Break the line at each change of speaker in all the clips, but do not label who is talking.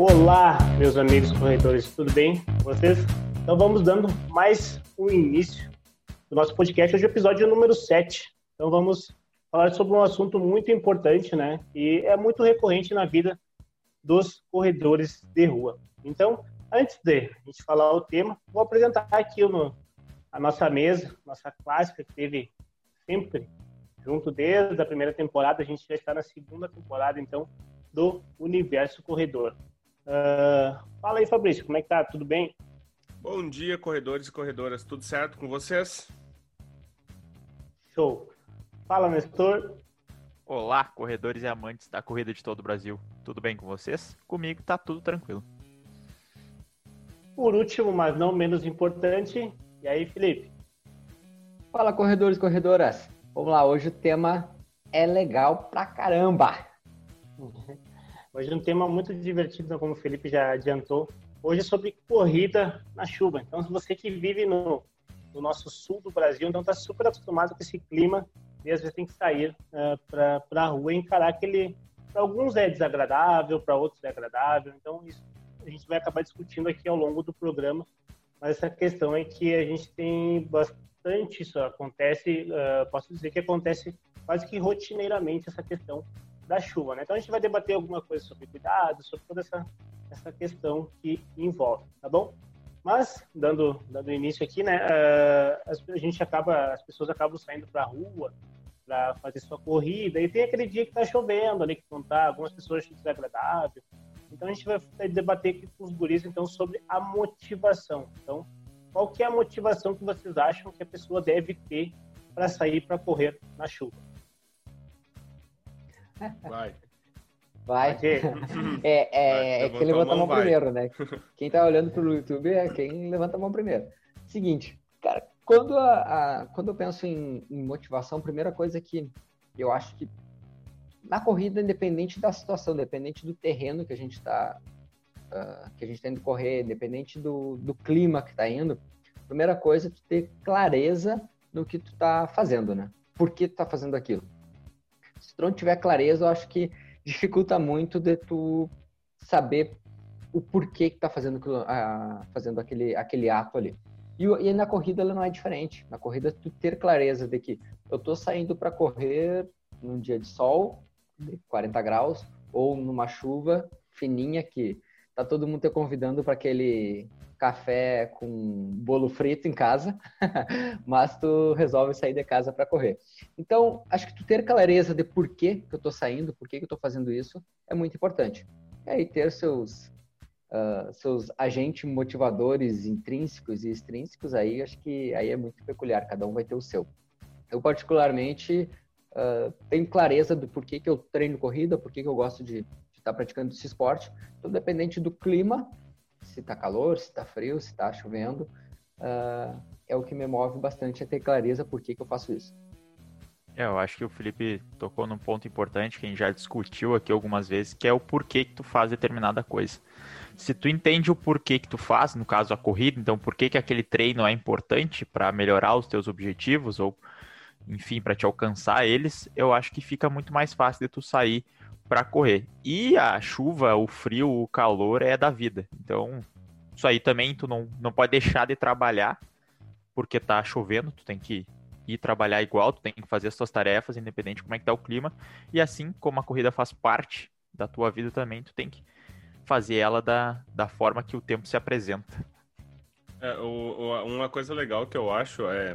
Olá, meus amigos corredores, tudo bem com vocês? Então vamos dando mais um início do nosso podcast, hoje é o episódio número 7. Então vamos falar sobre um assunto muito importante, né? E é muito recorrente na vida dos corredores de rua. Então, antes de a gente falar o tema, vou apresentar aqui a nossa mesa, nossa clássica que teve sempre junto desde a primeira temporada, a gente já está na segunda temporada, então, do Universo Corredor. Uh, fala aí, Fabrício, como é que tá? Tudo bem?
Bom dia, corredores e corredoras. Tudo certo com vocês?
Show. Fala, Nestor.
Olá, corredores e amantes da corrida de todo o Brasil. Tudo bem com vocês? Comigo tá tudo tranquilo.
Por último, mas não menos importante, e aí, Felipe?
Fala, corredores e corredoras. Vamos lá, hoje o tema é legal pra caramba.
Hoje é um tema muito divertido, como o Felipe já adiantou. Hoje é sobre corrida na chuva. Então, se você que vive no, no nosso sul do Brasil, então está super acostumado com esse clima e às vezes tem que sair uh, para a rua e encarar aquele. Para alguns é desagradável, para outros é agradável. Então, isso a gente vai acabar discutindo aqui ao longo do programa. Mas essa questão é que a gente tem bastante isso. Acontece, uh, posso dizer que acontece quase que rotineiramente essa questão da chuva. Né? Então, a gente vai debater alguma coisa sobre cuidado, sobre toda essa, essa questão que envolve, tá bom? Mas, dando, dando início aqui, né, uh, a gente acaba, as pessoas acabam saindo para a rua para fazer sua corrida, e tem aquele dia que está chovendo ali, que não tá, algumas pessoas acham desagradável. Então, a gente vai debater aqui com os guris, então, sobre a motivação. Então, qual que é a motivação que vocês acham que a pessoa deve ter para sair para correr na chuva?
Vai.
Vai. É, é, é quem levanta a mão, mão primeiro, né? Quem tá olhando pro YouTube é quem levanta a mão primeiro. Seguinte, cara, quando, a, a quando eu penso em, em, motivação, a primeira coisa que eu acho que na corrida, independente da situação, independente do terreno que a gente está uh, ah, que a gente tá indo correr, independente do, do clima que tá indo, a primeira coisa é tu ter clareza no que tu tá fazendo, né? Por que tu tá fazendo aquilo? Se tu não tiver clareza, eu acho que dificulta muito de tu saber o porquê que tá fazendo, fazendo aquele, aquele ato ali. E, e na corrida ela não é diferente. Na corrida tu ter clareza de que eu tô saindo para correr num dia de sol, de 40 graus, ou numa chuva fininha que tá todo mundo te convidando para aquele café com bolo frito em casa, mas tu resolve sair de casa para correr. Então, acho que tu ter clareza de por que, que eu estou saindo, por que, que eu estou fazendo isso, é muito importante. E aí ter seus, uh, seus agentes motivadores intrínsecos e extrínsecos, aí acho que aí é muito peculiar, cada um vai ter o seu. Eu, particularmente, uh, tenho clareza do porquê que eu treino corrida, por que eu gosto de estar tá praticando esse esporte. Então, dependente do clima, se está calor, se está frio, se está chovendo, uh, é o que me move bastante a ter clareza por que, que eu faço isso.
É, eu acho que o Felipe tocou num ponto importante que a gente já discutiu aqui algumas vezes, que é o porquê que tu faz determinada coisa. Se tu entende o porquê que tu faz, no caso a corrida, então por que, que aquele treino é importante para melhorar os teus objetivos ou, enfim, para te alcançar eles, eu acho que fica muito mais fácil de tu sair para correr. E a chuva, o frio, o calor é da vida. Então, isso aí também tu não, não pode deixar de trabalhar porque tá chovendo, tu tem que ir trabalhar igual, tu tem que fazer as tuas tarefas, independente de como é que tá o clima. E assim como a corrida faz parte da tua vida também, tu tem que fazer ela da, da forma que o tempo se apresenta.
É, o, o, uma coisa legal que eu acho é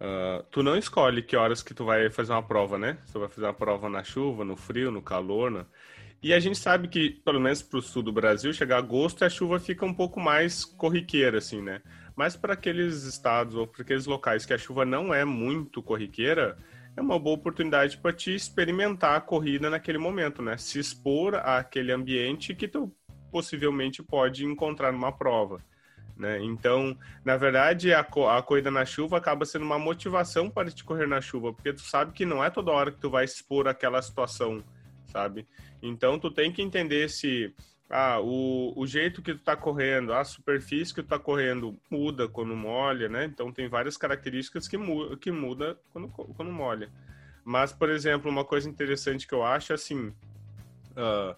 Uh, tu não escolhe que horas que tu vai fazer uma prova, né? Tu vai fazer uma prova na chuva, no frio, no calor, né? E a gente sabe que, pelo menos para o sul do Brasil, chegar agosto a chuva fica um pouco mais corriqueira, assim, né? Mas para aqueles estados ou para aqueles locais que a chuva não é muito corriqueira, é uma boa oportunidade para te experimentar a corrida naquele momento, né? Se expor àquele ambiente que tu possivelmente pode encontrar numa prova. Né? Então, na verdade, a, a corrida na chuva acaba sendo uma motivação para te correr na chuva, porque tu sabe que não é toda hora que tu vai expor aquela situação, sabe? Então, tu tem que entender se ah, o, o jeito que tu tá correndo, a superfície que tu tá correndo muda quando molha, né? Então, tem várias características que, mu que muda quando, quando molha. Mas, por exemplo, uma coisa interessante que eu acho, assim, uh,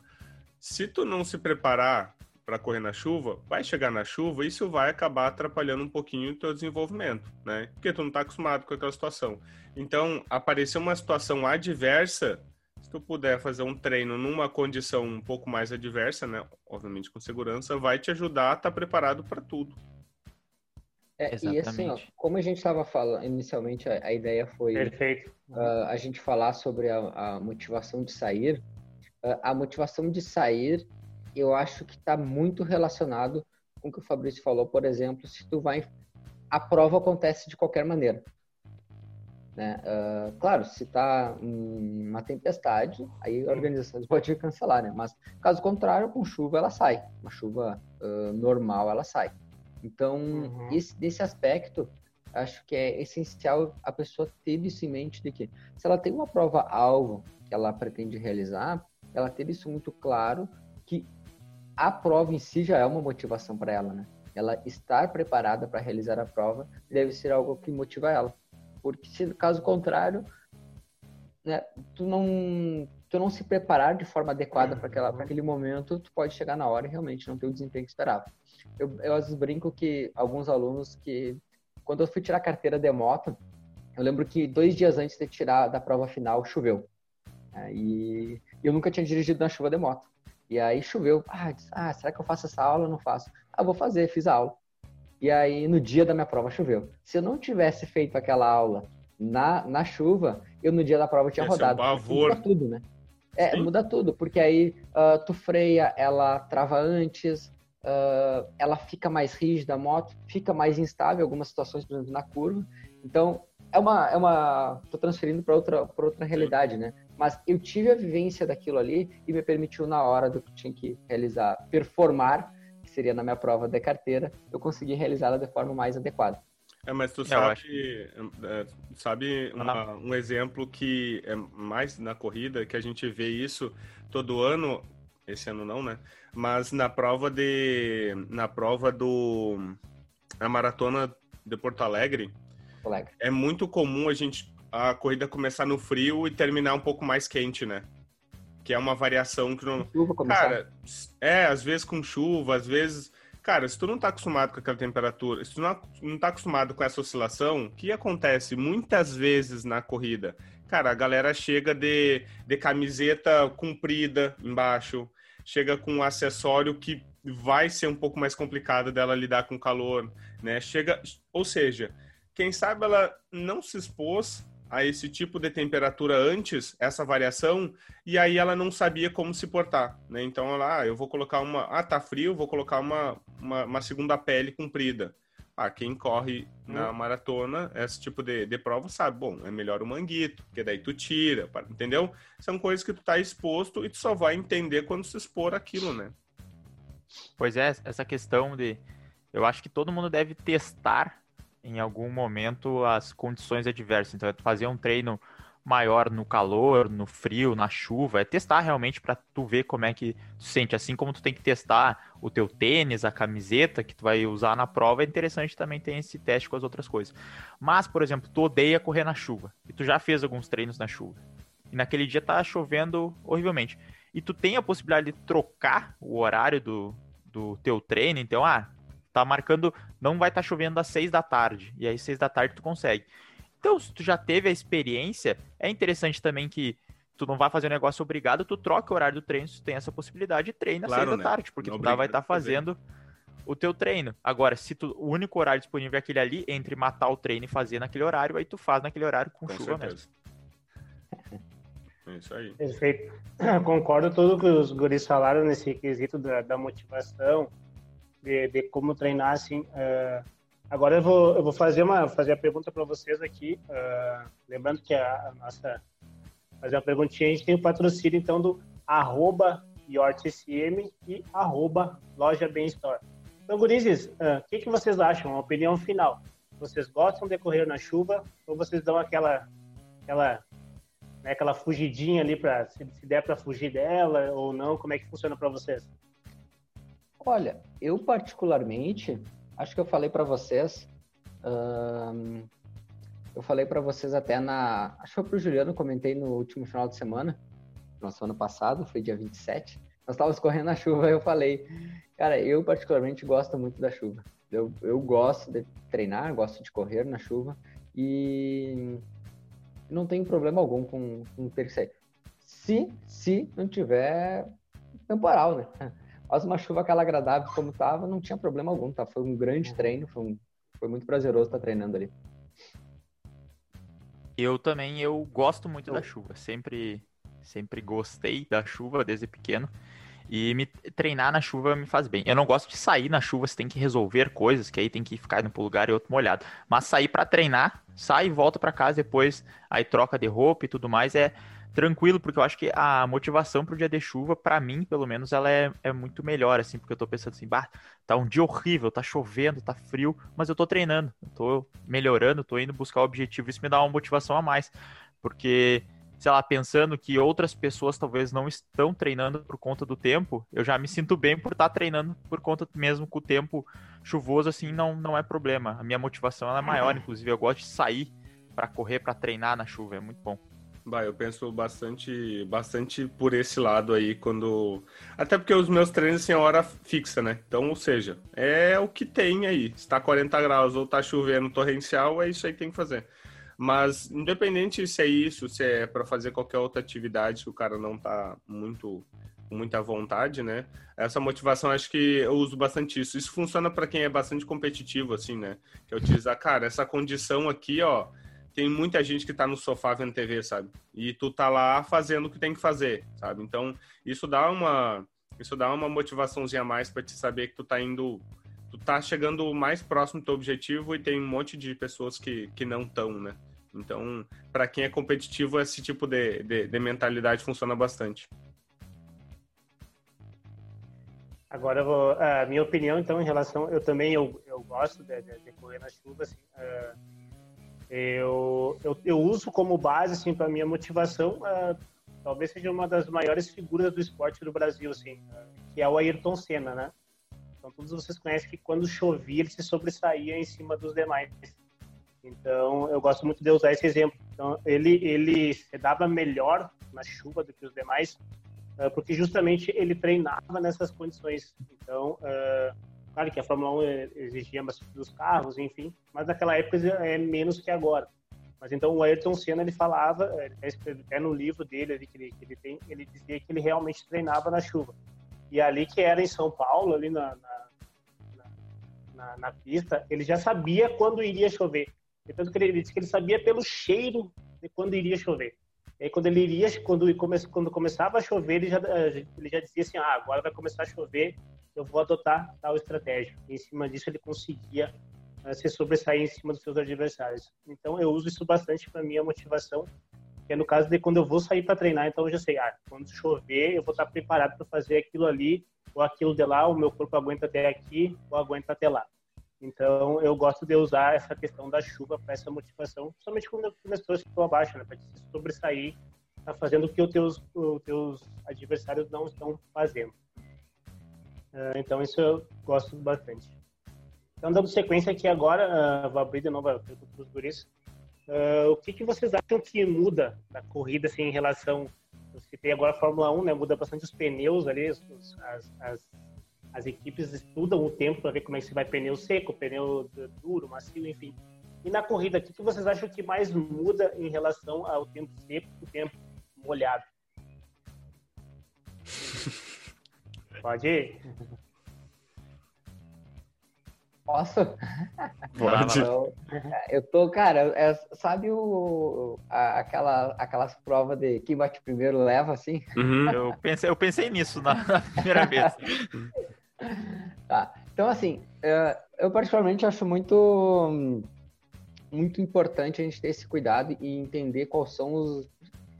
Se tu não se preparar para correr na chuva, vai chegar na chuva e isso vai acabar atrapalhando um pouquinho o teu desenvolvimento, né? Porque tu não está acostumado com aquela situação. Então, aparecer uma situação adversa, se tu puder fazer um treino numa condição um pouco mais adversa, né? Obviamente com segurança, vai te ajudar a estar tá preparado para tudo.
É, e assim, ó, como a gente estava falando inicialmente, a, a, ideia foi uh, a gente falar sobre a, a motivação de sair. Uh, a motivação de sair eu acho que está muito relacionado com o que o Fabrício falou, por exemplo, se tu vai, a prova acontece de qualquer maneira. Né? Uh, claro, se está uma tempestade, aí a organização pode cancelar, né? Mas caso contrário, com chuva ela sai, uma chuva uh, normal ela sai. Então, uhum. esse, nesse aspecto, acho que é essencial a pessoa ter isso em mente de que se ela tem uma prova alvo que ela pretende realizar, ela ter isso muito claro que a prova em si já é uma motivação para ela, né? Ela estar preparada para realizar a prova deve ser algo que motiva ela. Porque se caso contrário, né, tu não tu não se preparar de forma adequada para aquele momento, tu pode chegar na hora e realmente não ter o desempenho que esperava. Eu, eu às vezes brinco que alguns alunos que quando eu fui tirar a carteira de moto, eu lembro que dois dias antes de tirar da prova final choveu. Né, e eu nunca tinha dirigido na chuva de moto. E aí choveu. Ah, disse, ah, será que eu faço essa aula ou não faço? Ah, vou fazer, fiz a aula. E aí, no dia da minha prova, choveu. Se eu não tivesse feito aquela aula na, na chuva, eu no dia da prova tinha Esse rodado.
É um
muda tudo, né? É, Sim. muda tudo, porque aí uh, tu freia, ela trava antes, uh, ela fica mais rígida, a moto fica mais instável em algumas situações, por exemplo, na curva. Então, é uma, é uma, tô transferindo para outra, para outra realidade, né? Mas eu tive a vivência daquilo ali e me permitiu na hora do que tinha que realizar, performar, que seria na minha prova de carteira, eu consegui realizá-la de forma mais adequada.
É, mas tu sabe, é, sabe uma, um exemplo que é mais na corrida, que a gente vê isso todo ano, esse ano não, né? Mas na prova de, na prova do, a maratona de Porto Alegre,
Alegre.
É muito comum a gente a corrida começar no frio e terminar um pouco mais quente, né? Que é uma variação que não. Chuva começar. Cara, é, às vezes com chuva, às vezes. Cara, se tu não tá acostumado com aquela temperatura, se tu não, não tá acostumado com essa oscilação, o que acontece muitas vezes na corrida? Cara, a galera chega de, de camiseta comprida embaixo, chega com um acessório que vai ser um pouco mais complicado dela lidar com calor, né? Chega, ou seja, quem sabe ela não se expôs a esse tipo de temperatura antes, essa variação, e aí ela não sabia como se portar, né? Então ela, ah, eu vou colocar uma, ah, tá frio, vou colocar uma, uma, uma segunda pele comprida. Ah, quem corre na hum. maratona, esse tipo de, de prova sabe, bom, é melhor o manguito, porque daí tu tira, entendeu? São coisas que tu tá exposto e tu só vai entender quando se expor aquilo, né?
Pois é, essa questão de, eu acho que todo mundo deve testar em algum momento as condições adversas. Então, é fazer um treino maior no calor, no frio, na chuva, é testar realmente para tu ver como é que tu sente. Assim como tu tem que testar o teu tênis, a camiseta que tu vai usar na prova, é interessante também ter esse teste com as outras coisas. Mas, por exemplo, tu odeia correr na chuva e tu já fez alguns treinos na chuva. E naquele dia tá chovendo horrivelmente. E tu tem a possibilidade de trocar o horário do, do teu treino, então, ah, tá marcando, não vai estar tá chovendo às seis da tarde, e aí seis da tarde tu consegue. Então, se tu já teve a experiência, é interessante também que tu não vai fazer um negócio obrigado, tu troca o horário do treino, se tu tem essa possibilidade, treina às seis né? da tarde, porque não tu vai estar tá fazendo o teu treino. Agora, se tu, o único horário disponível é aquele ali, entre matar o treino e fazer naquele horário, aí tu faz naquele horário com, com chuva certeza.
mesmo. É isso aí.
Perfeito. Concordo tudo que os guris falaram nesse quesito da, da motivação, de, de como treinar assim. Uh, agora eu vou, eu vou fazer uma fazer a pergunta para vocês aqui, uh, lembrando que a, a, nossa fazer uma perguntinha a gente tem o patrocínio então do arroba e arroba Loja. Então, gurizes, o uh, que, que vocês acham? Uma opinião final. Vocês gostam de correr na chuva ou vocês dão aquela aquela né, aquela fugidinha ali para se, se der para fugir dela ou não? Como é que funciona para vocês?
Olha, eu particularmente, acho que eu falei para vocês, eu falei para vocês até na, acho que foi pro Juliano, comentei no último final de semana, na semana passada, foi dia 27, nós estávamos correndo na chuva eu falei, cara, eu particularmente gosto muito da chuva. Eu, eu gosto de treinar, gosto de correr na chuva e não tenho problema algum com, com ter que sair. Se, se não tiver temporal, né? Faz uma chuva aquela agradável como tava, não tinha problema algum, tá? Foi um grande treino, foi, um, foi muito prazeroso estar treinando ali.
Eu também, eu gosto muito da chuva. Sempre, sempre gostei da chuva desde pequeno. E me treinar na chuva me faz bem. Eu não gosto de sair na chuva, você tem que resolver coisas, que aí tem que ficar pro lugar e outro molhado. Mas sair para treinar, sai e volta para casa depois, aí troca de roupa e tudo mais, é tranquilo, porque eu acho que a motivação pro dia de chuva, para mim, pelo menos, ela é, é muito melhor, assim, porque eu tô pensando assim, bah, tá um dia horrível, tá chovendo, tá frio, mas eu tô treinando, eu tô melhorando, tô indo buscar o objetivo, isso me dá uma motivação a mais, porque sei lá, pensando que outras pessoas talvez não estão treinando por conta do tempo, eu já me sinto bem por estar treinando por conta mesmo com o tempo chuvoso, assim, não, não é problema. A minha motivação é maior, inclusive, eu gosto de sair para correr, para treinar na chuva, é muito bom.
Bah, eu penso bastante, bastante por esse lado aí, quando. Até porque os meus treinos é hora fixa, né? Então, ou seja, é o que tem aí. Se tá 40 graus ou tá chovendo torrencial, é isso aí que tem que fazer. Mas, independente se é isso, se é para fazer qualquer outra atividade que o cara não tá muito muita vontade, né? Essa motivação, acho que eu uso bastante isso. Isso funciona para quem é bastante competitivo, assim, né? Que é utilizar, cara, essa condição aqui, ó, tem muita gente que tá no sofá vendo TV, sabe? E tu tá lá fazendo o que tem que fazer, sabe? Então, isso dá uma isso dá uma motivaçãozinha a mais para te saber que tu tá indo tu tá chegando mais próximo do teu objetivo e tem um monte de pessoas que, que não estão, né? Então, para quem é competitivo, esse tipo de, de, de, mentalidade funciona bastante.
Agora, vou, a minha opinião, então, em relação, eu também eu, eu gosto de, de, de correr na chuva, assim, uh, eu, eu, eu, uso como base, assim, para minha motivação, uh, talvez seja uma das maiores figuras do esporte do Brasil, assim, uh, que é o Ayrton Senna, né? Então, todos vocês conhecem que quando chovia, ele se sobressaía em cima dos demais. Então, eu gosto muito de usar esse exemplo. Então, ele, ele se dava melhor na chuva do que os demais, uh, porque justamente ele treinava nessas condições. Então, uh, que a Fórmula 1 exigia bastante dos carros, enfim, mas naquela época é menos que agora. Mas então o Ayrton Senna ele falava, até no livro dele que ele, que ele tem, ele dizia que ele realmente treinava na chuva. E ali que era em São Paulo, ali na, na, na, na pista, ele já sabia quando iria chover. Tanto que ele disse que ele sabia pelo cheiro de quando iria chover. E aí, quando ele iria, quando, quando começava a chover, ele já, ele já dizia assim: ah, agora vai começar a chover, eu vou adotar tal estratégia. E em cima disso, ele conseguia uh, se sobressair em cima dos seus adversários. Então, eu uso isso bastante para minha motivação, que é no caso de quando eu vou sair para treinar. Então, eu já sei: ah, quando chover, eu vou estar preparado para fazer aquilo ali ou aquilo de lá, o meu corpo aguenta até aqui ou aguenta até lá. Então, eu gosto de usar essa questão da chuva para essa motivação, principalmente quando as pessoas estão abaixo, né? Para se sobressair, tá fazendo o que os teus, os teus adversários não estão fazendo. Uh, então, isso eu gosto bastante. Então, dando sequência aqui agora, uh, vou abrir de novo a pergunta para os guris. Uh, o que, que vocês acham que muda na corrida, assim, em relação... Você tem agora a Fórmula 1, né? Muda bastante os pneus ali, as, as as equipes estudam o tempo para ver como é que se vai pneu seco, pneu duro, macio, enfim. E na corrida, o que vocês acham que mais muda em relação ao tempo seco e tempo molhado? Pode ir?
Posso?
Pode.
Eu, eu tô, cara, é, sabe o, a, aquela, aquelas provas de quem bate primeiro leva, assim?
Uhum. Eu, pensei, eu pensei nisso na, na primeira vez.
Tá. Então, assim, é, eu particularmente acho muito, muito importante a gente ter esse cuidado e entender quais são os.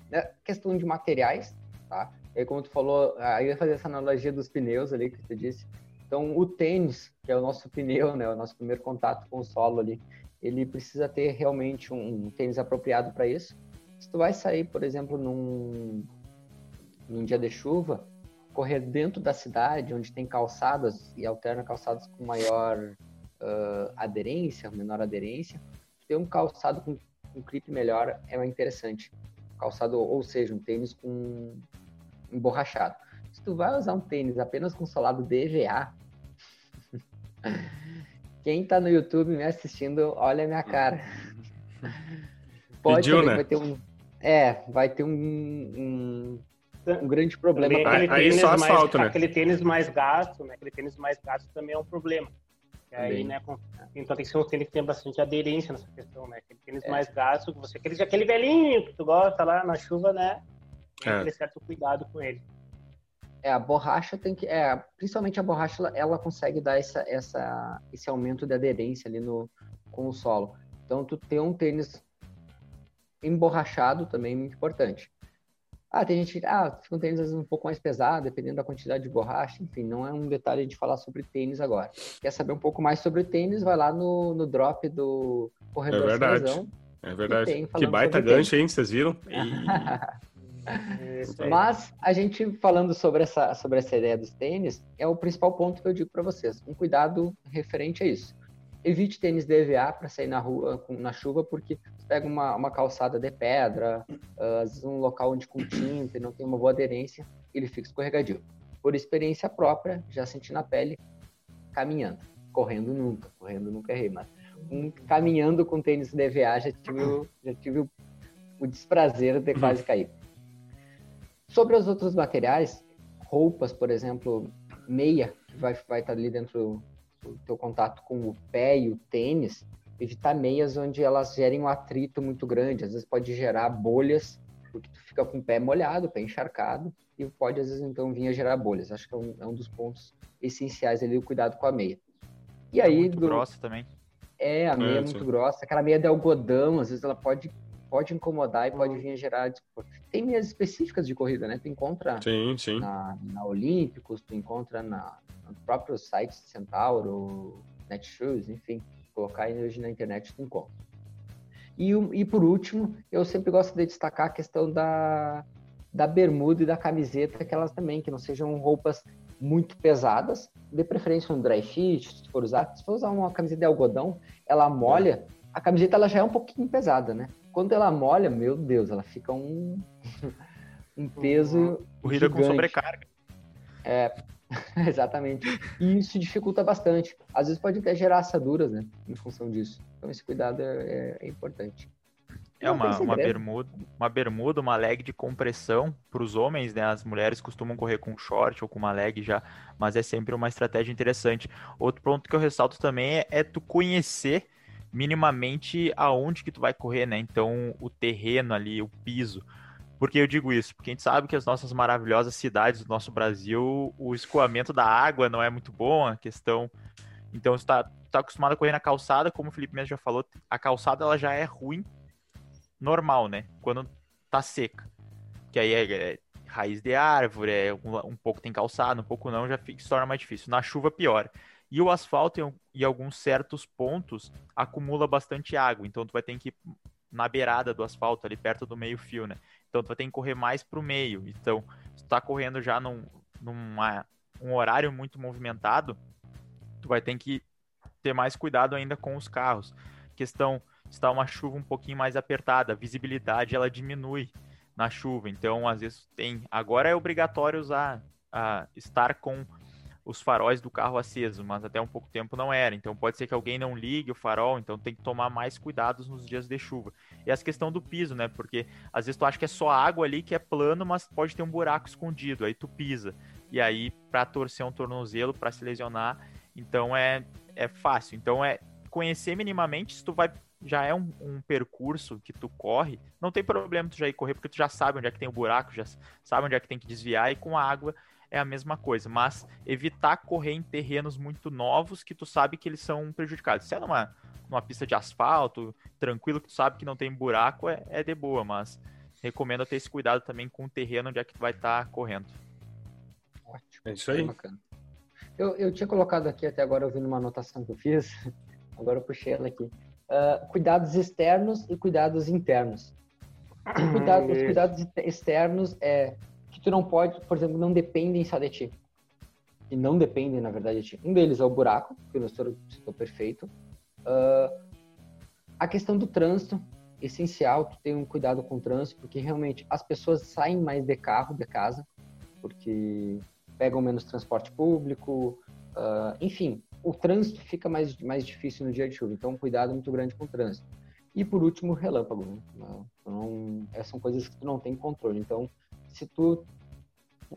Né, questão de materiais, tá? E como tu falou, aí ia fazer essa analogia dos pneus ali que tu disse. Então, o tênis, que é o nosso pneu, né, o nosso primeiro contato com o solo ali, ele precisa ter realmente um, tênis apropriado para isso. Se tu vai sair, por exemplo, num, num dia de chuva, correr dentro da cidade, onde tem calçadas e alterna calçados com maior uh, aderência, menor aderência, ter um calçado com um clipe melhor é interessante. Calçado, ou seja, um tênis com emborrachado. Se tu vai usar um tênis apenas com solado DVA, quem tá no YouTube me assistindo, olha a minha cara.
Pode Pediu, né?
vai ter um. É, vai ter um, um, um grande problema.
Também, aí só asfalto, mais, né? Aquele tênis mais gasto, né? Aquele tênis mais gasto também é um problema. E aí, né, então tem que ser um tênis que tem bastante aderência nessa questão, né? Aquele tênis é. mais gasto, você, aquele, aquele velhinho que tu gosta lá na chuva, né? Tem é. que ter certo cuidado com ele.
É, a borracha tem que. É, principalmente a borracha, ela, ela consegue dar essa, essa, esse aumento de aderência ali no, com o solo. Então, tu ter um tênis emborrachado também é muito importante. Ah, tem gente que ah, fica um tênis às vezes um pouco mais pesado, dependendo da quantidade de borracha. Enfim, não é um detalhe de falar sobre tênis agora. Quer saber um pouco mais sobre tênis? Vai lá no, no drop do Corredor
É verdade. É verdade. Que baita gancho, hein? Vocês viram?
Mas a gente falando sobre essa, sobre essa ideia dos tênis, é o principal ponto que eu digo para vocês. Um cuidado referente a isso. Evite tênis DVA para sair na rua na chuva, porque pega uma, uma calçada de pedra, uh, às vezes um local onde com tinta e não tem uma boa aderência, ele fica escorregadio. Por experiência própria, já senti na pele, caminhando. Correndo nunca, correndo nunca errei, mas um, caminhando com tênis DVA já tive, já tive o, o desprazer de quase cair. Sobre os outros materiais, roupas, por exemplo, meia, que vai, vai estar ali dentro do teu contato com o pé e o tênis, evitar meias onde elas gerem um atrito muito grande. Às vezes pode gerar bolhas, porque tu fica com o pé molhado, o pé encharcado, e pode às vezes então vir a gerar bolhas. Acho que é um, é um dos pontos essenciais ali, o cuidado com a meia.
E aí... É muito do... grossa também.
É, a meia é, é muito grossa. Aquela meia de algodão, às vezes ela pode pode incomodar e pode vir a gerar desconforto. Tem meias específicas de corrida, né? Tu encontra
sim, sim.
Na, na Olímpicos, tu encontra na, no próprio site Centauro, Netshoes, enfim, colocar aí hoje na internet tu encontra. E, e por último, eu sempre gosto de destacar a questão da, da bermuda e da camiseta, que elas também, que não sejam roupas muito pesadas, de preferência um dry fit, se for usar, se for usar uma camiseta de algodão, ela molha, a camiseta ela já é um pouquinho pesada, né? Quando ela molha, meu Deus, ela fica um, um peso.
Corrida gigante. com sobrecarga.
É, exatamente. E isso dificulta bastante. Às vezes pode até gerar assaduras, né? Em função disso. Então esse cuidado é, é, é importante.
É uma, uma bermuda, uma bermuda, uma leg de compressão para os homens, né? As mulheres costumam correr com short ou com uma leg já, mas é sempre uma estratégia interessante. Outro ponto que eu ressalto também é, é tu conhecer minimamente aonde que tu vai correr, né? Então, o terreno ali, o piso. Por que eu digo isso? Porque a gente sabe que as nossas maravilhosas cidades do nosso Brasil, o escoamento da água não é muito bom, a questão... Então, está tá acostumado a correr na calçada, como o Felipe mesmo já falou, a calçada ela já é ruim, normal, né? Quando tá seca. Que aí é, é raiz de árvore, é um, um, pouco tem calçada, um pouco não, já fica, se torna mais difícil. Na chuva, pior. E o asfalto, em, em alguns certos pontos, acumula bastante água. Então, tu vai ter que ir na beirada do asfalto, ali perto do meio fio, né? Então, tu vai ter que correr mais pro meio. Então, se tu tá correndo já num, numa, um horário muito movimentado, tu vai ter que ter mais cuidado ainda com os carros. Questão, está uma chuva um pouquinho mais apertada, a visibilidade ela diminui na chuva. Então, às vezes tem. Agora é obrigatório usar, a, estar com os faróis do carro aceso, mas até um pouco tempo não era. Então pode ser que alguém não ligue o farol, então tem que tomar mais cuidados nos dias de chuva. E essa questão do piso, né? Porque às vezes tu acha que é só água ali que é plano, mas pode ter um buraco escondido, aí tu pisa. E aí para torcer um tornozelo, para se lesionar, então é é fácil. Então é conhecer minimamente se tu vai já é um, um, percurso que tu corre, não tem problema tu já ir correr, porque tu já sabe onde é que tem o buraco, já sabe onde é que tem que desviar, e com a água é a mesma coisa, mas evitar correr em terrenos muito novos que tu sabe que eles são prejudicados. Se é numa, numa pista de asfalto, tranquilo, que tu sabe que não tem buraco, é, é de boa, mas recomendo ter esse cuidado também com o terreno onde é que tu vai estar tá correndo.
Ótimo. É isso aí.
Eu, eu tinha colocado aqui até agora, ouvindo uma anotação que eu fiz, agora eu puxei ela aqui. Uh, cuidados externos e cuidados internos. Cuidado, os cuidados externos é que tu não pode, por exemplo, não dependem só de ti. E não dependem, na verdade, de ti. Um deles é o buraco, que o Nestor citou perfeito. Uh, a questão do trânsito, essencial, tu tem um cuidado com o trânsito, porque realmente as pessoas saem mais de carro, de casa. porque pegam menos transporte público, uh, enfim, o trânsito fica mais, mais difícil no dia de chuva, então um cuidado muito grande com o trânsito. E por último, relâmpago. Né? Então, essas são coisas que tu não tem controle. Então, se tu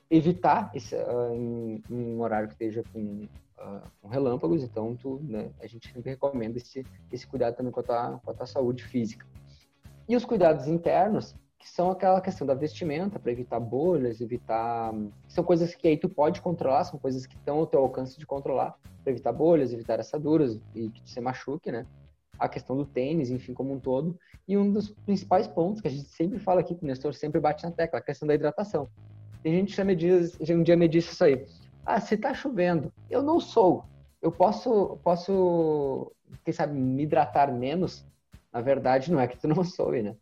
evitar esse, uh, em, um horário que esteja com, uh, com relâmpagos, então tu, né, a gente sempre recomenda esse, esse cuidado também com a, tua, com a tua saúde física. E os cuidados internos, que são aquela questão da vestimenta, para evitar bolhas, evitar. São coisas que aí tu pode controlar, são coisas que estão ao teu alcance de controlar, para evitar bolhas, evitar assaduras e que tu se machuque, né? A questão do tênis, enfim, como um todo. E um dos principais pontos que a gente sempre fala aqui, que o Nestor sempre bate na tecla, a questão da hidratação. Tem gente que já me diz, um dia me disse isso aí. Ah, se tá chovendo, eu não sou. Eu posso, posso, quem sabe, me hidratar menos? Na verdade, não é que tu não soe, né?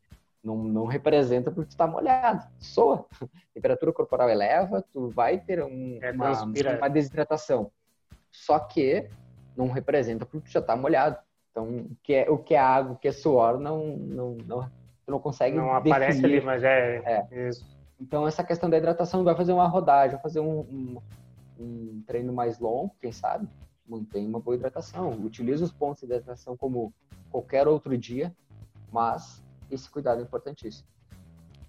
não, não representa porque tu está molhado, soa. A temperatura corporal eleva, tu vai ter um, é, uma, uma, desidratação. Só que não representa porque tu já está molhado. Então, o que é, o que é água, o que é suor, não, não, não, tu não consegue
Não aparece ali, mas é,
é, isso. Então, essa questão da hidratação vai fazer uma rodagem, vai fazer um, um, um treino mais longo, quem sabe, mantém uma boa hidratação. Utiliza os pontos de hidratação como qualquer outro dia, mas esse cuidado é importantíssimo.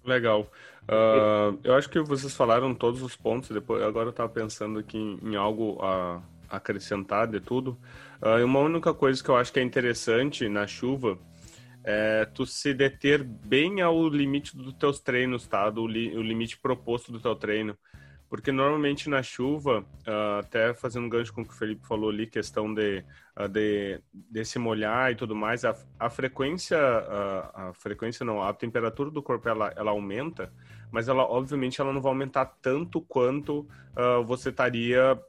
Legal. Uh, eu acho que vocês falaram todos os pontos. Depois, agora eu estava pensando aqui em, em algo a, acrescentar de tudo. Uh, uma única coisa que eu acho que é interessante na chuva é tu se deter bem ao limite dos teus treinos, tá? Do li, o limite proposto do teu treino. Porque normalmente na chuva, uh, até fazendo gancho com o que o Felipe falou ali, questão de, uh, de, de se molhar e tudo mais, a, a frequência, uh, a frequência não, a temperatura do corpo ela, ela aumenta, mas ela obviamente ela não vai aumentar tanto quanto você estaria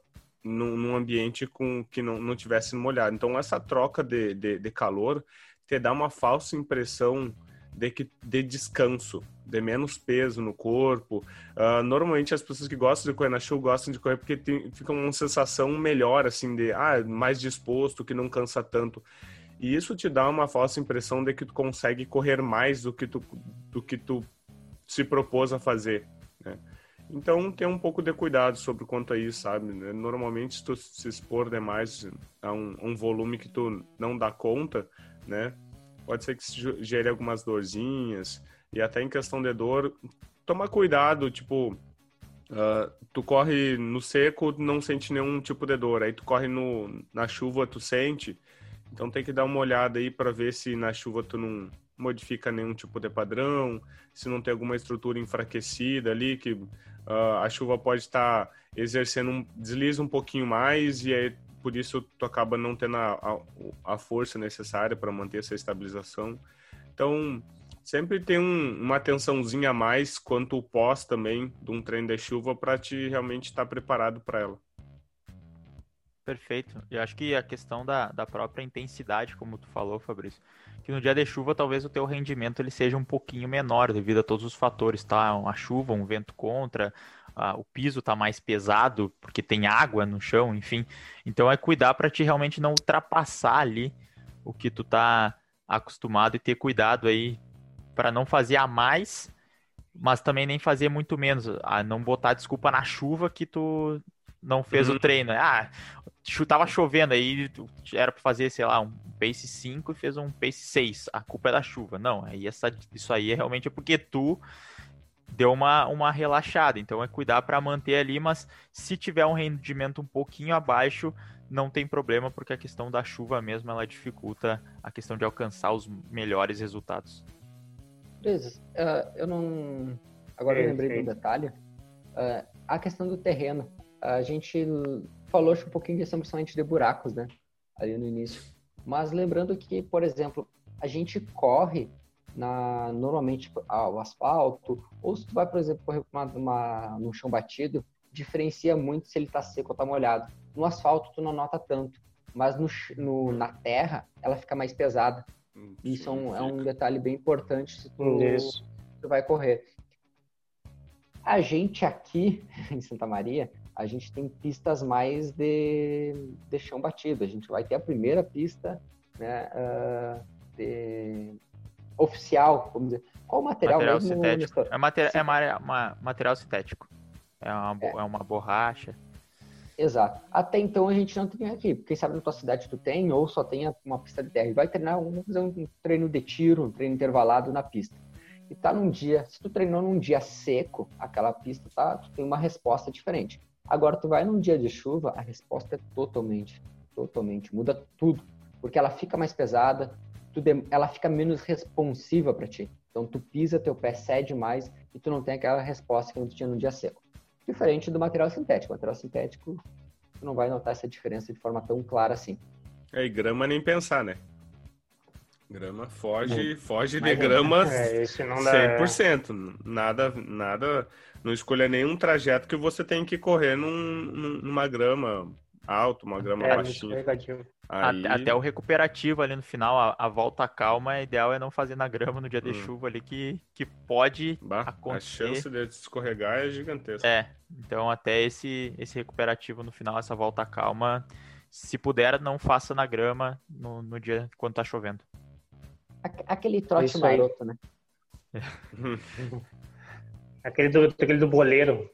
num, num, ambiente com que não, não tivesse molhado. Então essa troca de, de, de calor te dá uma falsa impressão de, que, de descanso, de menos peso no corpo. Uh, normalmente as pessoas que gostam de correr na chuva gostam de correr porque tem, fica uma sensação melhor, assim, de ah, mais disposto, que não cansa tanto. E isso te dá uma falsa impressão de que tu consegue correr mais do que tu, do que tu se propôs a fazer, né? Então, tem um pouco de cuidado sobre quanto a isso, sabe? Normalmente, se tu se expor demais a um, um volume que tu não dá conta, né? pode ser que gere algumas dorzinhas, e até em questão de dor, toma cuidado, tipo, uh, tu corre no seco, não sente nenhum tipo de dor, aí tu corre no, na chuva, tu sente, então tem que dar uma olhada aí para ver se na chuva tu não modifica nenhum tipo de padrão, se não tem alguma estrutura enfraquecida ali, que uh, a chuva pode estar tá exercendo um deslize um pouquinho mais e aí por isso tu acaba não tendo a, a, a força necessária para manter essa estabilização. Então, sempre tem um, uma atençãozinha a mais quanto o pós também de um treino de chuva para te realmente estar tá preparado para ela.
Perfeito. Eu acho que a questão da, da própria intensidade, como tu falou, Fabrício, que no dia de chuva talvez o teu rendimento ele seja um pouquinho menor devido a todos os fatores, tá? Uma chuva, um vento contra, o piso está mais pesado porque tem água no chão, enfim. Então é cuidar para te realmente não ultrapassar ali o que tu tá acostumado e ter cuidado aí para não fazer a mais, mas também nem fazer muito menos, a não botar desculpa na chuva que tu não fez uhum. o treino. Ah, tava chovendo aí, era para fazer, sei lá, um pace 5 e fez um pace 6. A culpa é da chuva. Não, aí essa, isso aí é realmente é porque tu deu uma, uma relaxada. Então é cuidar para manter ali, mas se tiver um rendimento um pouquinho abaixo, não tem problema, porque a questão da chuva mesmo ela dificulta a questão de alcançar os melhores resultados.
Beleza. Uh, eu não. Agora eu lembrei de um detalhe. Uh, a questão do terreno. A gente falou um pouquinho questão principalmente de buracos, né? Ali no início. Mas lembrando que, por exemplo, a gente corre na, normalmente ao asfalto, ou se tu vai, por exemplo, correr uma, uma, num chão batido, diferencia muito se ele está seco ou está molhado. No asfalto tu não nota tanto, mas no, no, na terra ela fica mais pesada. Hum, Isso é um, é um, detalhe bem importante se tu, tu vai correr. A gente aqui em Santa Maria, a gente tem pistas mais de, de chão batido. A gente vai ter a primeira pista né, uh, de, oficial, vamos dizer. Qual o material,
material mesmo? Sintético. É, mater é uma, uma, material sintético. é uma, é. é uma borracha.
Exato. Até então a gente não tinha aqui. Quem sabe na tua cidade tu tem, ou só tem uma pista de terra. E vai treinar, vamos fazer um treino de tiro, um treino intervalado na pista. E tá num dia, se tu treinou num dia seco, aquela pista, tá? Tu tem uma resposta diferente. Agora tu vai num dia de chuva, a resposta é totalmente, totalmente, muda tudo. Porque ela fica mais pesada, ela fica menos responsiva para ti. Então tu pisa, teu pé cede mais e tu não tem aquela resposta que tu tinha no dia seco. Diferente do material sintético. O material sintético, tu não vai notar essa diferença de forma tão clara assim.
É, e grama nem pensar, né? Grama foge, foge de grama é, não dá... 100%. Nada, nada, não escolha nenhum trajeto que você tem que correr num, numa grama alto, uma grama é, baixinha.
Aí... Até, o recuperativo ali no final, a, a, volta calma, a ideal é não fazer na grama no dia de hum. chuva ali, que, que pode bah, acontecer.
A chance de escorregar é gigantesca.
É, então até esse, esse recuperativo no final, essa volta calma, se puder, não faça na grama no, no dia quando tá chovendo.
Aquele trote maroto, né?
aquele, do, aquele do boleiro.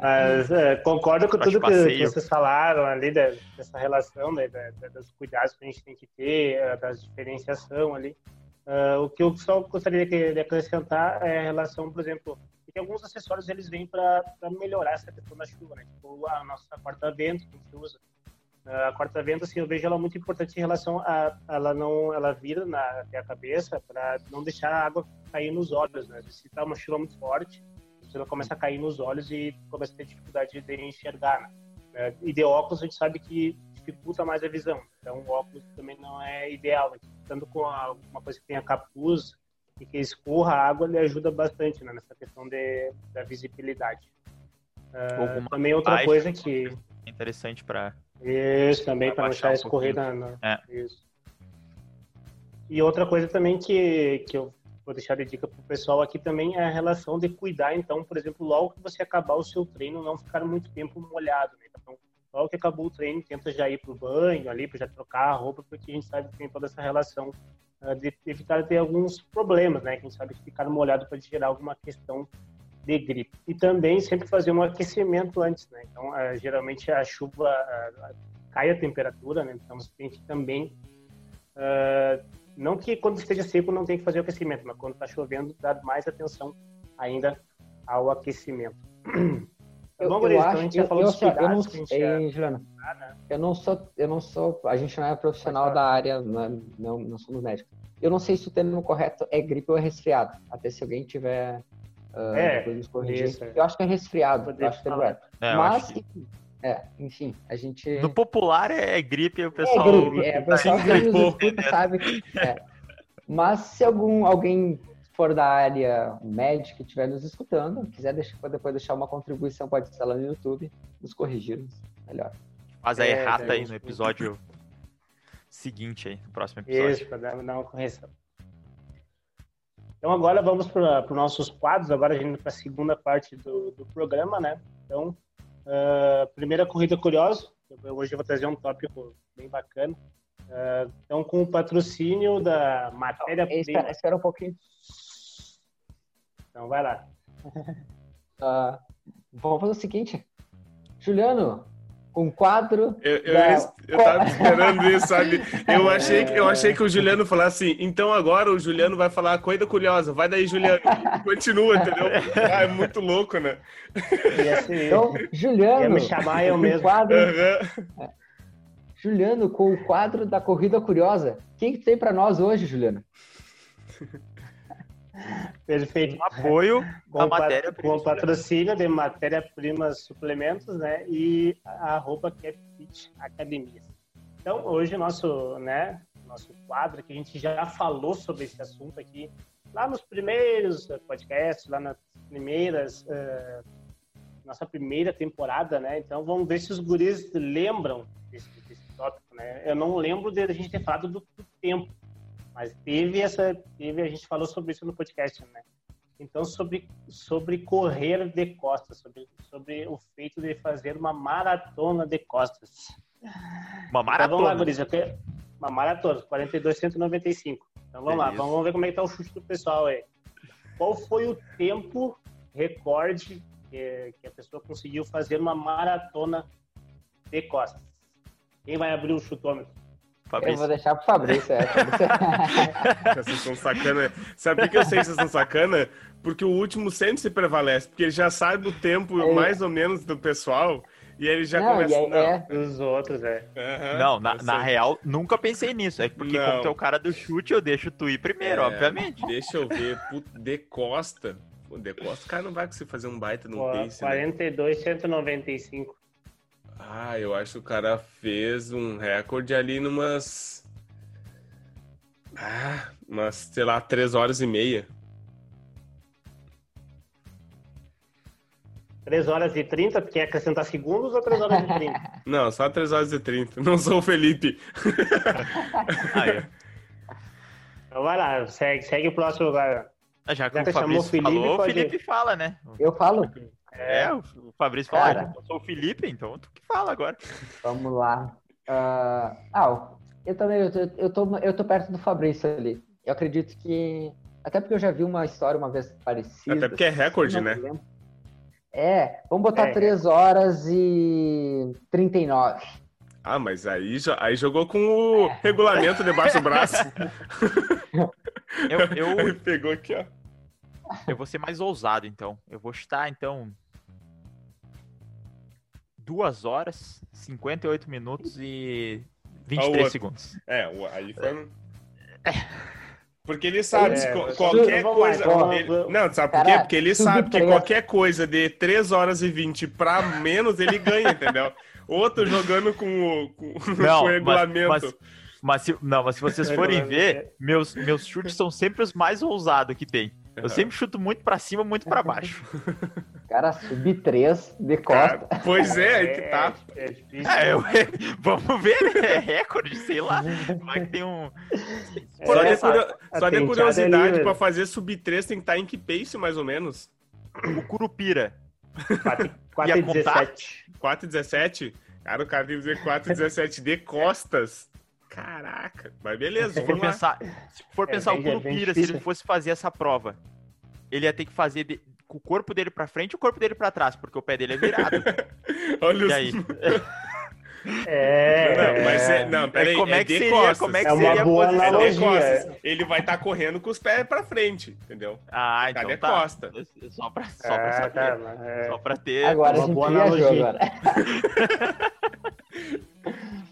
Mas é, concordo com tudo que, que, vocês falaram ali dessa relação, né, dos cuidados que a gente tem que ter, é, da diferenciação ali. Uh, o que eu só gostaria de acrescentar é a relação, por exemplo, que alguns acessórios eles vêm para melhorar essa questão da chuva, né? Tipo a nossa corta-vento que a gente usa. A corta-vento, assim, eu vejo ela muito importante em relação a ela não, ela vira na, até a cabeça para não deixar a água cair nos olhos, né? Se está uma chuva muito forte, você começa a cair nos olhos e começa a ter dificuldade de enxergar. Né? E de óculos a gente sabe que dificulta mais a visão. Então o óculos também não é ideal. Tanto com uma coisa que tenha capuz e que escorra a água, ele ajuda bastante né? nessa questão de, da visibilidade. Uh, também outra coisa que
interessante para
isso também para deixar escorrer um na, é. isso. E outra coisa também que, que eu vou deixar de dica para o pessoal aqui também é a relação de cuidar, então, por exemplo, logo que você acabar o seu treino, não ficar muito tempo molhado, né? Então, logo que acabou o treino, tenta já ir para o banho ali, para já trocar a roupa, porque a gente sabe que tem toda essa relação uh, de evitar ter alguns problemas, né? Que a gente sabe que ficar molhado pode gerar alguma questão de gripe. E também sempre fazer um aquecimento antes, né? Então, uh, geralmente a chuva uh, cai a temperatura, né? Então, tem que também não que quando esteja seco não tem que fazer o aquecimento, mas quando está chovendo, dá mais atenção ainda ao aquecimento.
Eu, Bom, eu, acho, então a gente eu, cuidados eu não, a gente ei, Juliana, né? eu não sou, eu não sou, a gente não é profissional da área, não, é, não, não somos médicos. Eu não sei se o termo correto é gripe ou é resfriado. Até se alguém tiver uh, é, depois nos corrigir. Isso, é. Eu acho que é resfriado, eu acho que é correto. É, Mas, enfim, é, enfim, a gente.
No popular é gripe, o pessoal.
É gripe, é, o pessoal que nos sabe que. É. Mas se algum, alguém for da área médica e estiver nos escutando, quiser deixar, depois deixar uma contribuição, pode ser lá no YouTube, nos corrigirmos melhor.
Faz a é, errata aí no episódio seguinte aí, no próximo episódio.
Isso, para dar uma correção. Então agora vamos para os nossos quadros, agora a gente para a segunda parte do, do programa, né? Então, Uh, primeira corrida curiosa. Hoje eu vou trazer um tópico bem bacana. Uh, então, com o patrocínio da matéria-prima.
Espera, espera, um pouquinho.
Então, vai lá.
Uh, vamos fazer o seguinte. Juliano, um quadro.
Eu, eu, da... eu tava esperando isso, sabe? Eu achei, que, eu achei que o Juliano falasse assim, então agora o Juliano vai falar a coisa curiosa. Vai daí, Juliano. Continua, entendeu? Ah, é muito louco, né?
Assim, então, Juliano. Ia
me chamar eu mesmo.
Quadro... Uhum. Juliano, com o quadro da Corrida Curiosa. Quem que tem para nós hoje, Juliano?
Perfeito.
Um apoio
com, matéria com o patrocínio de matéria-primas suplementos, né? E a arroba Capfit Academia. Então, hoje nosso, né, nosso quadro que a gente já falou sobre esse assunto aqui lá nos primeiros podcasts, lá nas primeiras uh, nossa primeira temporada, né? Então, vamos ver se os guris lembram desse, desse tópico, né? Eu não lembro de a gente ter falado do, do tempo mas teve essa, teve, a gente falou sobre isso no podcast, né? Então, sobre, sobre correr de costas, sobre, sobre o feito de fazer uma maratona de costas.
Uma maratona? Então,
vamos lá, Guriz, uma maratona, 42,195. Então, vamos Beleza. lá, vamos ver como é que tá o chute do pessoal aí. Qual foi o tempo recorde que, que a pessoa conseguiu fazer uma maratona de costas. Quem vai abrir o chutômetro?
Fabrício. Eu vou deixar pro Fabrício, é.
vocês são sacana. Sabe por que eu sei que vocês são sacana? Porque o último sempre se prevalece, porque ele já sabe o tempo é. mais ou menos do pessoal. E ele já não, começa. Aí,
não, é. Os outros, é.
Uhum, não, na, na, real, nunca pensei nisso. É porque, não. como tu é o cara do chute, eu deixo tu ir primeiro, é, obviamente.
Deixa eu ver. de Costa. de Costa, o cara não vai conseguir fazer um baita no pace.
42, né? 195.
Ah, eu acho que o cara fez um recorde ali numas. Ah, umas, sei lá, 3 horas e meia.
3 horas e 30, porque acrescentar segundos ou 3 horas e 30?
Não, só 3 horas e 30. Não sou o Felipe.
então vai lá, segue, segue o próximo lugar.
Ah, já que Já o Fabrício Felipe, falou, o Felipe fala, né?
Eu falo.
É, o Fabrício fala, Cara, eu sou o Felipe, então tu que fala agora.
Vamos lá. Uh, ah, eu também, eu tô, eu, tô, eu tô perto do Fabrício ali. Eu acredito que. Até porque eu já vi uma história uma vez parecida.
Até porque é recorde, né? Lembro.
É, vamos botar é. 3 horas e 39.
Ah, mas aí, aí jogou com o é. regulamento debaixo do braço.
eu, eu...
Aí pegou aqui, ó.
Eu vou ser mais ousado, então. Eu vou chutar, então. 2 horas, 58 minutos e 23 segundos.
É, aí foi. É. Porque ele sabe é, qualquer coisa. ele, não, sabe por quê? Porque ele sabe que qualquer coisa de 3 horas e 20 para menos ele ganha, entendeu? Outro jogando com o, com, não, com o regulamento.
Mas, mas, mas, se, não, mas se vocês forem ver, meus, meus chutes são sempre os mais ousados que tem. Eu sempre chuto muito para cima, muito para baixo.
Cara, sub 3 de costa.
Cara, pois é, aí que tá. É, é
difícil. É, eu, vamos ver, né? É recorde, sei lá. Vai que tem um.
Só, de, só de curiosidade, para fazer sub 3 tem que estar tá em que pace, mais ou menos?
O Curupira.
4 e 17.
4 e 17? Cara, o cara tem que dizer 4 e 17 de costas. Caraca, mas beleza.
Se for pensar, se for é, pensar o Curupira, se ele fosse fazer essa prova, ele ia ter que fazer de, com o corpo dele para frente e o corpo dele para trás, porque o pé dele é virado.
Olha
e aí?
É.
Não, mas é, não, peraí,
como é, é que seria. Como é que é
seria uma boa analogia. É
ele vai estar tá correndo com os pés para frente, entendeu?
Ah, então Cadê tá. costa? Só para só pra saber. Tá, é... Só para ter
agora uma boa analogia.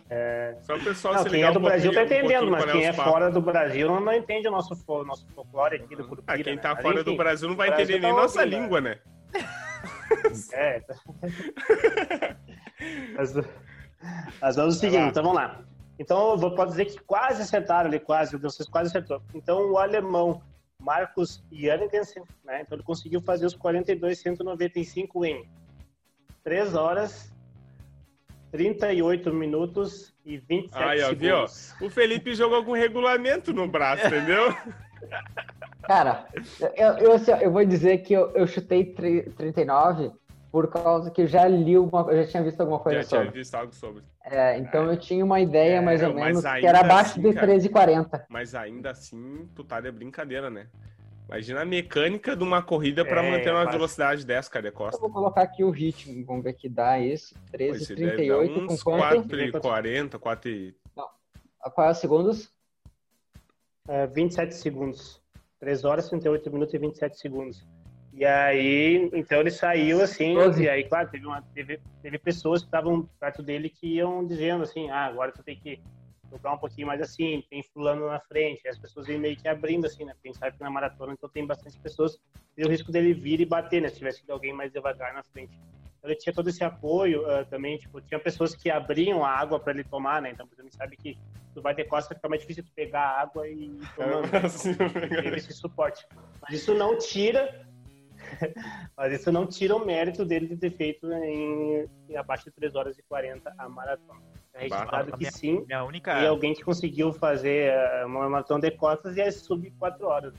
É... Só o pessoal
não, quem é do um Brasil tá entendendo, um mas quem é fora do Brasil não, não entende o nosso, nosso folclore aqui do Curupira.
Ah, quem tá né? fora enfim, do Brasil não vai entender nem tá nossa ouvindo, língua, né?
É. mas, mas vamos seguir, então vamos lá. Então, eu vou, pode dizer que quase acertaram ali, quase, vocês quase acertou. Então, o alemão Marcos Jankensen, né? Então, ele conseguiu fazer os 42 195 em 3 horas 38 minutos e 27 Aí, ó, segundos.
Viu? O Felipe jogou com regulamento no braço, entendeu?
Cara, eu, eu, assim, eu vou dizer que eu, eu chutei 39 por causa que eu já li uma, eu já tinha visto alguma coisa já sobre. Já tinha
visto algo sobre.
É, então é. eu tinha uma ideia mais ou menos que era abaixo assim, de 13,40.
Mas ainda assim, tu tá de brincadeira, né? Imagina a mecânica de uma corrida para é, manter uma mas... velocidade dessa, cara, Costa.
Eu vou colocar aqui o ritmo, vamos ver que dá isso. 13,38 com quanto?
4,40, 4 e...
Não. É os segundos?
É, 27 segundos. 3 horas, 38 minutos e 27 segundos. E aí, então ele saiu assim, 12. e aí, claro, teve, uma, teve, teve pessoas que estavam perto dele que iam dizendo assim, ah, agora tu tem que tocar um pouquinho mais assim, tem fulano na frente, as pessoas vêm meio que abrindo assim, né? Porque a gente sabe que na maratona, então tem bastante pessoas, tem o risco dele vir e bater, né? Se tivesse alguém mais devagar na frente. Então, ele tinha todo esse apoio uh, também, tipo, tinha pessoas que abriam a água para ele tomar, né? Então, a gente sabe que tu vai ter costa, fica mais difícil tu pegar a água e ir tomando. É, assim, teve esse suporte. Mas isso não tira mas isso não tira o mérito dele de ter feito em, em abaixo de 3 horas e 40 a maratona. É registrado que
minha,
sim.
Minha única...
E alguém que conseguiu fazer eh, uma maratona de costas e é sub 4 horas.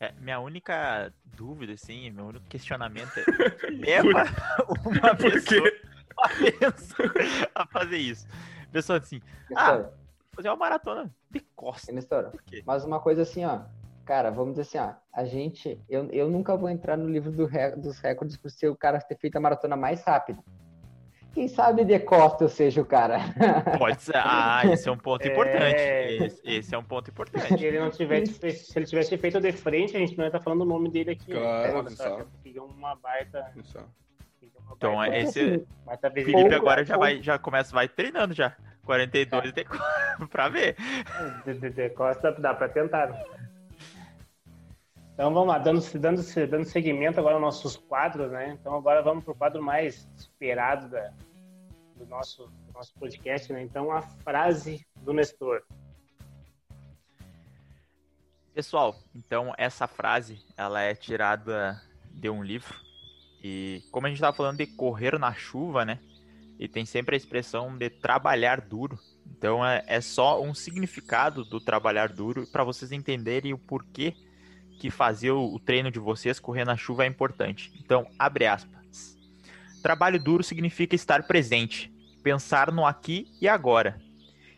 É, minha única dúvida, assim, meu único questionamento é leva uma pessoa, uma pessoa a fazer isso. Pessoa assim, ah, fazer uma maratona de costas.
Mas uma coisa assim, ó, cara, vamos dizer assim, ó, a gente, eu, eu nunca vou entrar no livro do, dos recordes por ser o cara ter feito a maratona mais rápida. Quem sabe de Costa eu seja o cara.
Pode ser. Ah, esse é um ponto importante. É... Esse, esse, é um ponto importante.
Se ele não tivesse, se ele tivesse feito de frente, a gente não ia estar falando o nome dele aqui.
Claro, né? Só,
uma baita.
Então, baita, esse. Baita Felipe agora já, vai, já começa, vai treinando já. 42 é. de pra ver.
De, de, de Costa dá pra tentar. Então vamos lá, dando, dando, dando seguimento agora aos nossos quadros, né? Então agora vamos para o quadro mais esperado da, do, nosso, do nosso podcast, né? Então a frase do Nestor.
Pessoal, então essa frase ela é tirada de um livro e como a gente estava falando de correr na chuva, né? E tem sempre a expressão de trabalhar duro. Então é, é só um significado do trabalhar duro para vocês entenderem o porquê que fazer o treino de vocês correr na chuva é importante. Então, abre aspas. Trabalho duro significa estar presente, pensar no aqui e agora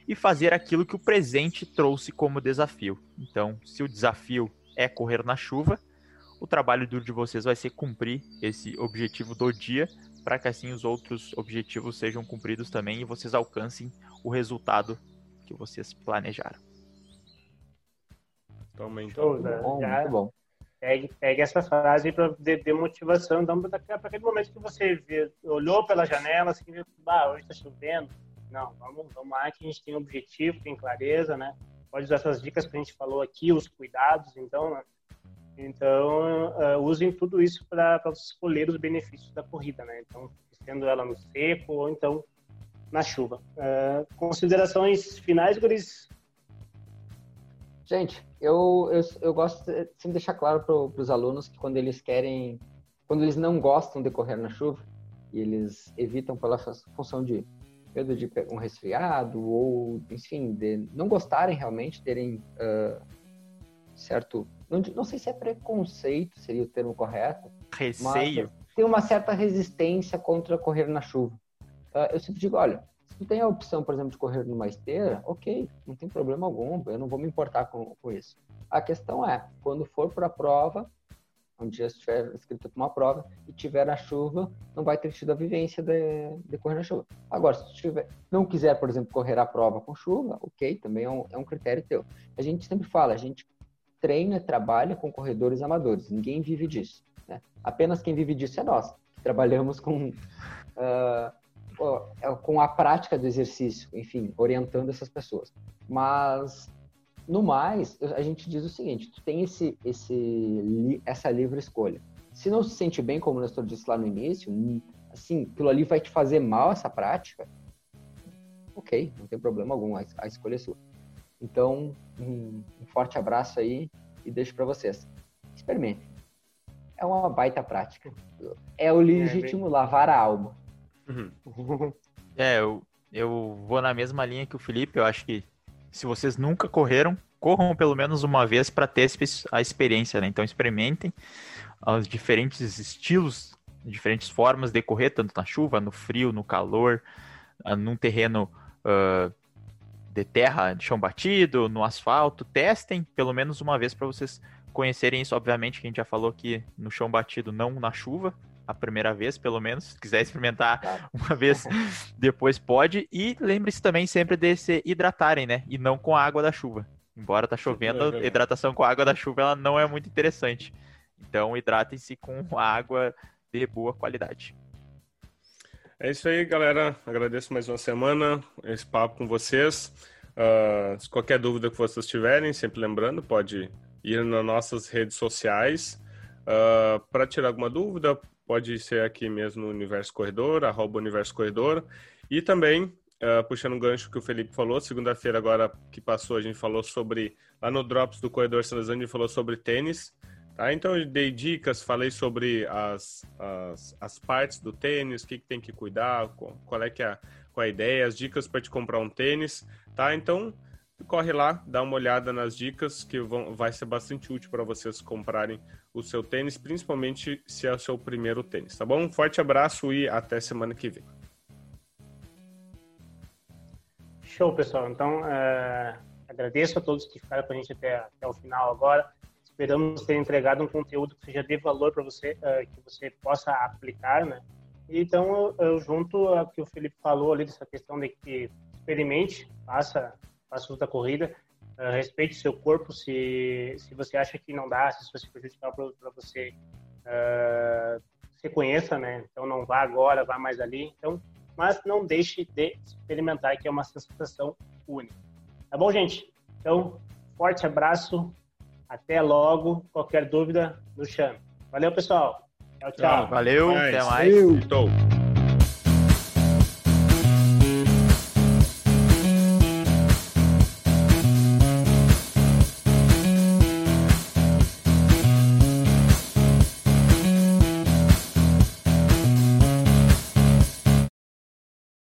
e fazer aquilo que o presente trouxe como desafio. Então, se o desafio é correr na chuva, o trabalho duro de vocês vai ser cumprir esse objetivo do dia, para que assim os outros objetivos sejam cumpridos também e vocês alcancem o resultado que vocês planejaram.
Totalmente. Show,
né? bom, já muito bom. Pegue, pegue essa frase para de, de, motivação, então para aquele momento que você vê, olhou pela janela, assim, viu, ah, hoje está chovendo. Não, vamos, vamos lá que a gente tem um objetivo, tem clareza, né? Pode usar essas dicas que a gente falou aqui, os cuidados, então, né? Então, uh, usem tudo isso para escolher os benefícios da corrida, né? Então, sendo ela no seco ou então na chuva. Uh, considerações finais, Guris?
Gente, eu, eu, eu gosto de sempre deixar claro para os alunos que quando eles querem, quando eles não gostam de correr na chuva, e eles evitam pela função de medo de um resfriado ou, enfim, de não gostarem realmente, terem uh, certo, não, não sei se é preconceito, seria o termo correto.
Receio.
tem uma certa resistência contra correr na chuva. Uh, eu sempre digo, olha, tu tem a opção, por exemplo, de correr numa esteira, ok, não tem problema algum, eu não vou me importar com, com isso. A questão é, quando for para a prova, um dia estiver escrito para uma prova e tiver a chuva, não vai ter tido a vivência de, de correr na chuva. Agora, se tiver, não quiser, por exemplo, correr a prova com chuva, ok, também é um, é um critério teu. A gente sempre fala, a gente treina, trabalha com corredores amadores, ninguém vive disso. Né? Apenas quem vive disso é nós, que trabalhamos com uh, com a prática do exercício, enfim, orientando essas pessoas. Mas no mais, a gente diz o seguinte: tu tem esse, esse, essa livre escolha. Se não se sente bem, como o Nestor disse lá no início, assim, aquilo ali vai te fazer mal essa prática, ok, não tem problema algum, a, escolha é sua. Então, um, forte abraço aí e deixo para vocês. Experimentem. É uma baita prática. É o legítimo é, lavar a alma.
Uhum. é, eu, eu vou na mesma linha que o Felipe. Eu acho que se vocês nunca correram, corram pelo menos uma vez para ter a experiência, né? Então experimentem os diferentes estilos, diferentes formas de correr, tanto na chuva, no frio, no calor, ah, num terreno uh, de terra, de chão batido, no asfalto. Testem pelo menos uma vez para vocês conhecerem isso. Obviamente, que a gente já falou aqui no chão batido, não na chuva, a primeira vez, pelo menos. Se quiser experimentar tá. uma vez, depois pode. E lembre-se também sempre de se hidratarem, né? E não com a água da chuva. Embora tá chovendo, é hidratação com a água da chuva ela não é muito interessante. Então hidratem-se com água de boa qualidade.
É isso aí, galera. Agradeço mais uma semana esse papo com vocês. Uh, se qualquer dúvida que vocês tiverem, sempre lembrando, pode ir nas nossas redes sociais uh, para tirar alguma dúvida, pode ser aqui mesmo no Universo Corredor, arroba Universo Corredor. E também, uh, puxando um gancho que o Felipe falou, segunda-feira agora que passou, a gente falou sobre, lá no Drops do Corredor Salazar, a gente falou sobre tênis. Tá? Então, eu dei dicas, falei sobre as, as, as partes do tênis, o que, que tem que cuidar, qual é que é a, qual é a ideia, as dicas para te comprar um tênis. Tá? Então, corre lá, dá uma olhada nas dicas que vão, vai ser bastante útil para vocês comprarem o seu tênis, principalmente se é o seu primeiro tênis, tá bom? Um forte abraço e até semana que vem.
Show, pessoal. Então, é, agradeço a todos que ficaram com a gente até, até o final agora. Esperamos ter entregado um conteúdo que seja de valor para você, uh, que você possa aplicar, né? Então, eu, eu junto ao que o Felipe falou ali, dessa questão de que experimente, faça, faça luta corrida, uh, respeite seu corpo, se, se você acha que não dá, se isso vai se prejudicar para você, uh, se conheça, né? Então, não vá agora, vá mais ali. Então, mas não deixe de experimentar, que é uma sensação única. Tá bom, gente? Então, forte abraço, até logo. Qualquer dúvida, nos chame. Valeu, pessoal. Tchau, tchau.
Valeu, até mais. Valeu.